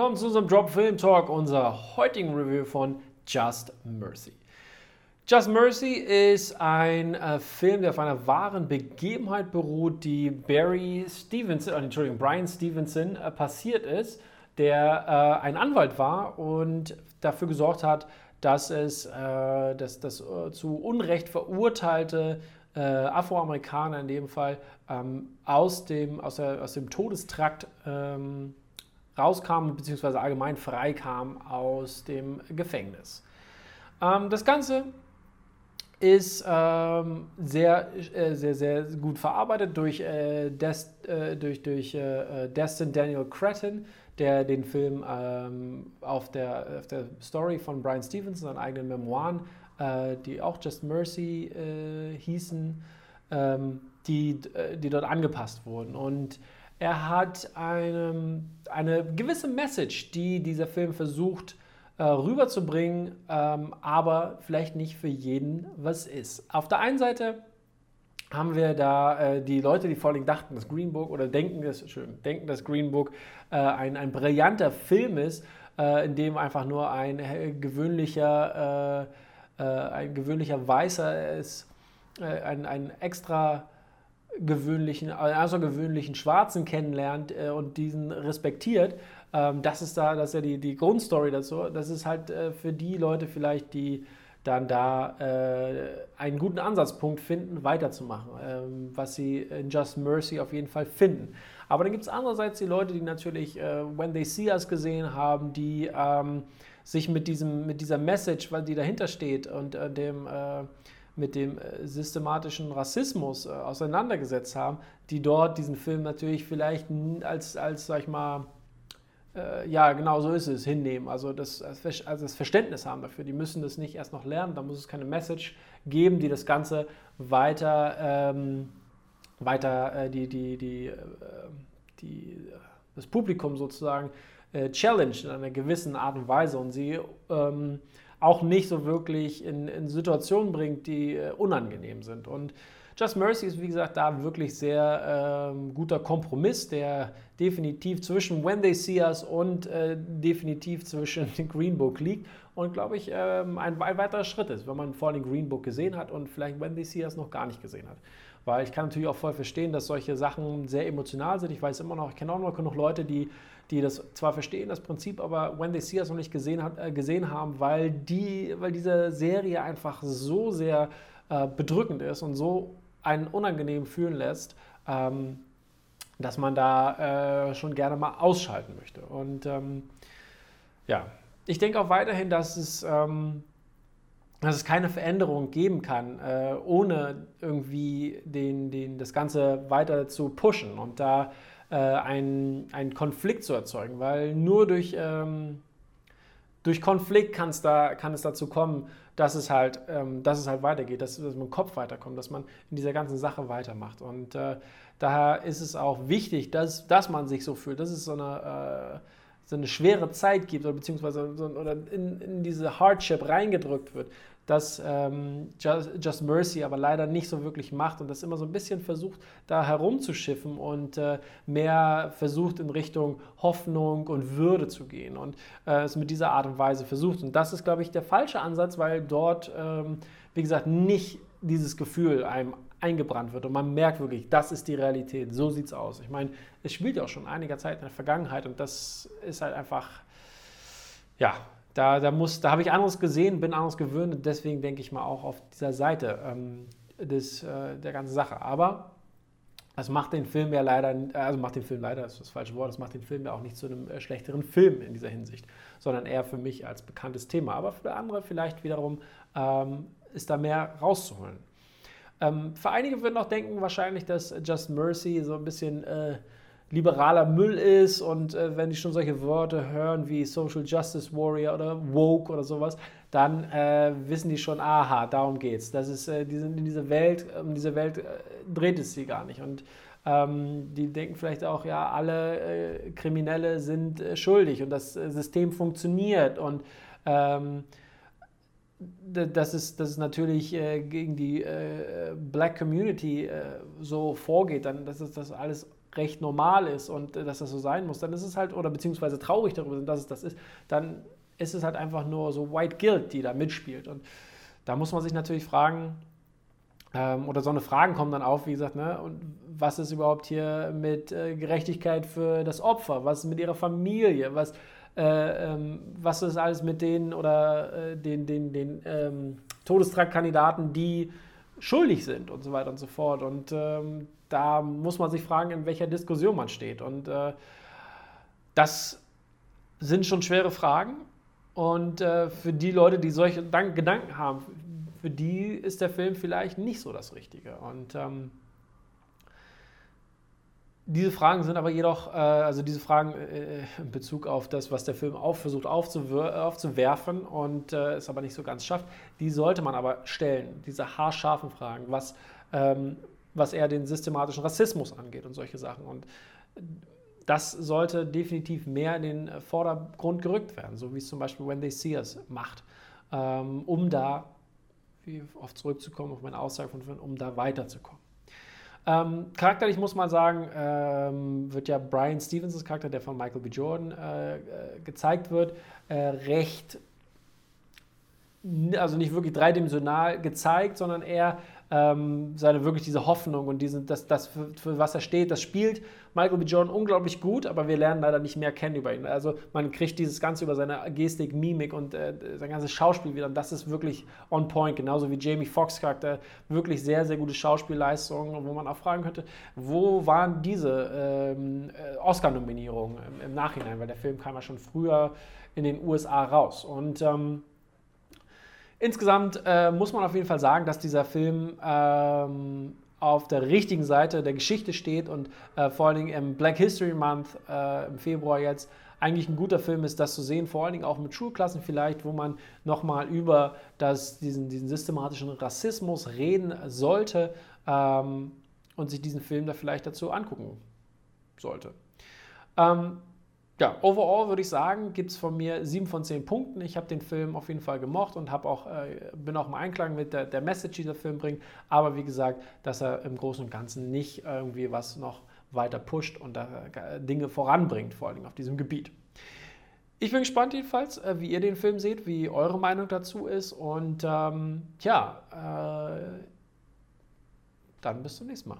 willkommen zu unserem Drop Film Talk, unserer heutigen Review von Just Mercy. Just Mercy ist ein äh, Film, der auf einer wahren Begebenheit beruht, die Barry Stevenson, äh, Entschuldigung, Brian Stevenson äh, passiert ist, der äh, ein Anwalt war und dafür gesorgt hat, dass es äh, dass, dass, äh, zu Unrecht verurteilte Afroamerikaner in dem Fall ähm, aus, dem, aus, der, aus dem Todestrakt ähm, rauskam, beziehungsweise allgemein freikam aus dem Gefängnis. Ähm, das Ganze ist ähm, sehr, äh, sehr, sehr gut verarbeitet durch, äh, Des, äh, durch, durch äh, Destin Daniel Cretton, der den Film ähm, auf, der, auf der Story von Brian Stevenson, seinen eigenen Memoiren, äh, die auch Just Mercy äh, hießen, ähm, die, die dort angepasst wurden. Und er hat eine, eine gewisse Message, die dieser Film versucht äh, rüberzubringen, ähm, aber vielleicht nicht für jeden was ist. Auf der einen Seite haben wir da äh, die Leute, die vor allem dachten, dass Green Book oder denken, dass, schön, denken, dass Green Book äh, ein, ein brillanter Film ist, äh, in dem einfach nur ein äh, gewöhnlicher, äh, ein gewöhnlicher Weißer ist, ein, ein extra gewöhnlichen, außergewöhnlichen Schwarzen kennenlernt und diesen respektiert. Ähm, das ist da, das ist ja die, die Grundstory dazu. Das ist halt äh, für die Leute vielleicht, die dann da äh, einen guten Ansatzpunkt finden, weiterzumachen, ähm, was sie in Just Mercy auf jeden Fall finden. Aber dann gibt es andererseits die Leute, die natürlich äh, When They See Us gesehen haben, die ähm, sich mit, diesem, mit dieser Message, die dahinter steht und äh, dem, äh, mit dem äh, systematischen Rassismus äh, auseinandergesetzt haben, die dort diesen Film natürlich vielleicht als, als sag ich mal, äh, ja, genau so ist es, hinnehmen. Also das, also das Verständnis haben dafür. Die müssen das nicht erst noch lernen, da muss es keine Message geben, die das Ganze weiter, ähm, weiter äh, die, die, die, äh, die, das Publikum sozusagen äh, challenge in einer gewissen Art und Weise und sie ähm, auch nicht so wirklich in, in Situationen bringt, die äh, unangenehm sind. Und Just Mercy ist, wie gesagt, da wirklich sehr ähm, guter Kompromiss, der definitiv zwischen When They See Us und äh, definitiv zwischen Green Book liegt und, glaube ich, ähm, ein, ein, weiterer Schritt ist, wenn man vor allem Green Book gesehen hat und vielleicht When They See Us noch gar nicht gesehen hat. Weil ich kann natürlich auch voll verstehen, dass solche Sachen sehr emotional sind. Ich weiß immer noch, ich kenne auch noch genug Leute, die, die das zwar verstehen, das Prinzip, aber When They See Us noch nicht gesehen, hat, äh, gesehen haben, weil, die, weil diese Serie einfach so sehr äh, bedrückend ist und so einen unangenehm fühlen lässt, ähm, dass man da äh, schon gerne mal ausschalten möchte. Und ähm, ja, ich denke auch weiterhin, dass es, ähm, dass es keine Veränderung geben kann, äh, ohne irgendwie den, den, das Ganze weiter zu pushen und da äh, einen, Konflikt zu erzeugen, weil nur durch, ähm, durch Konflikt da, kann es dazu kommen, dass es halt, ähm, dass es halt weitergeht, dass, dass man im Kopf weiterkommt, dass man in dieser ganzen Sache weitermacht. Und äh, daher ist es auch wichtig, dass, dass man sich so fühlt, dass es so eine, äh, so eine schwere Zeit gibt oder beziehungsweise so, oder in, in diese Hardship reingedrückt wird, das ähm, Just, Just, Mercy aber leider nicht so wirklich macht und das immer so ein bisschen versucht, da herumzuschiffen und äh, mehr versucht in Richtung Hoffnung und Würde zu gehen und äh, es mit dieser Art und Weise versucht. Und das ist, glaube ich, der falsche Ansatz, weil dort, ähm, wie gesagt, nicht dieses Gefühl einem eingebrannt wird und man merkt wirklich, das ist die Realität, so sieht es aus. Ich meine, es spielt ja auch schon einiger Zeit in der Vergangenheit und das ist halt einfach, ja, da, da, da habe ich anderes gesehen, bin anderes gewöhnt und deswegen denke ich mal auch auf dieser Seite ähm, des, äh, der ganzen Sache. Aber es macht den Film ja leider, also macht den Film leider, das ist das falsche Wort, es macht den Film ja auch nicht zu einem äh, schlechteren Film in dieser Hinsicht, sondern eher für mich als bekanntes Thema. Aber für andere vielleicht wiederum ähm, ist da mehr rauszuholen. Ähm, für einige würden auch denken wahrscheinlich, dass Just Mercy so ein bisschen äh, liberaler Müll ist und äh, wenn die schon solche Worte hören wie Social Justice Warrior oder Woke oder sowas, dann äh, wissen die schon, aha, darum geht's. Das ist, äh, die sind in dieser Welt, um diese Welt äh, dreht es sie gar nicht. Und ähm, die denken vielleicht auch, ja, alle äh, Kriminelle sind schuldig und das System funktioniert und ähm, dass es, dass es natürlich äh, gegen die äh, Black Community äh, so vorgeht, dann dass es das alles recht normal ist und äh, dass das so sein muss, dann ist es halt, oder beziehungsweise traurig darüber sind, dass es das ist, dann ist es halt einfach nur so White Guilt, die da mitspielt. Und da muss man sich natürlich fragen, ähm, oder so eine Fragen kommen dann auf, wie gesagt, ne, und was ist überhaupt hier mit äh, Gerechtigkeit für das Opfer? Was ist mit ihrer Familie? Was, äh, ähm, was ist alles mit denen oder äh, den, den, den ähm, Todestraktkandidaten, die schuldig sind und so weiter und so fort. Und ähm, da muss man sich fragen, in welcher Diskussion man steht. Und äh, das sind schon schwere Fragen. Und äh, für die Leute, die solche Gedanken haben, für die ist der Film vielleicht nicht so das Richtige. Und ähm, diese Fragen sind aber jedoch, äh, also diese Fragen äh, in Bezug auf das, was der Film auch versucht aufzuwerfen und äh, es aber nicht so ganz schafft, die sollte man aber stellen, diese haarscharfen Fragen, was, ähm, was eher den systematischen Rassismus angeht und solche Sachen. Und das sollte definitiv mehr in den Vordergrund gerückt werden, so wie es zum Beispiel When They See Us macht, ähm, um da, wie oft zurückzukommen auf meine Aussage von vorhin, um da weiterzukommen. Ähm, charakterlich muss man sagen, ähm, wird ja Brian Stevens' Charakter, der von Michael B. Jordan äh, äh gezeigt wird, äh, recht, also nicht wirklich dreidimensional gezeigt, sondern eher ähm, seine wirklich diese Hoffnung und diese, das, das für, für, was er steht, das spielt Michael B. Jordan unglaublich gut, aber wir lernen leider nicht mehr kennen über ihn. Also man kriegt dieses Ganze über seine Gestik, Mimik und äh, sein ganzes Schauspiel wieder und das ist wirklich on point, genauso wie Jamie Foxx Charakter, wirklich sehr, sehr gute Schauspielleistungen, wo man auch fragen könnte, wo waren diese ähm, äh, Oscar-Nominierungen im, im, Nachhinein, weil der Film kam ja schon früher in den USA raus und ähm, Insgesamt äh, muss man auf jeden Fall sagen, dass dieser Film ähm, auf der richtigen Seite der Geschichte steht und äh, vor allen Dingen im Black History Month äh, im Februar jetzt eigentlich ein guter Film ist, das zu sehen, vor allen Dingen auch mit Schulklassen vielleicht, wo man nochmal über das, diesen, diesen systematischen Rassismus reden sollte ähm, und sich diesen Film da vielleicht dazu angucken sollte. Ähm, ja, overall würde ich sagen, gibt es von mir 7 von 10 Punkten. Ich habe den Film auf jeden Fall gemocht und auch, äh, bin auch im Einklang mit der, der Message, die der Film bringt. Aber wie gesagt, dass er im Großen und Ganzen nicht irgendwie was noch weiter pusht und äh, Dinge voranbringt, vor allem auf diesem Gebiet. Ich bin gespannt jedenfalls, äh, wie ihr den Film seht, wie eure Meinung dazu ist. Und ähm, ja, äh, dann bis zum nächsten Mal.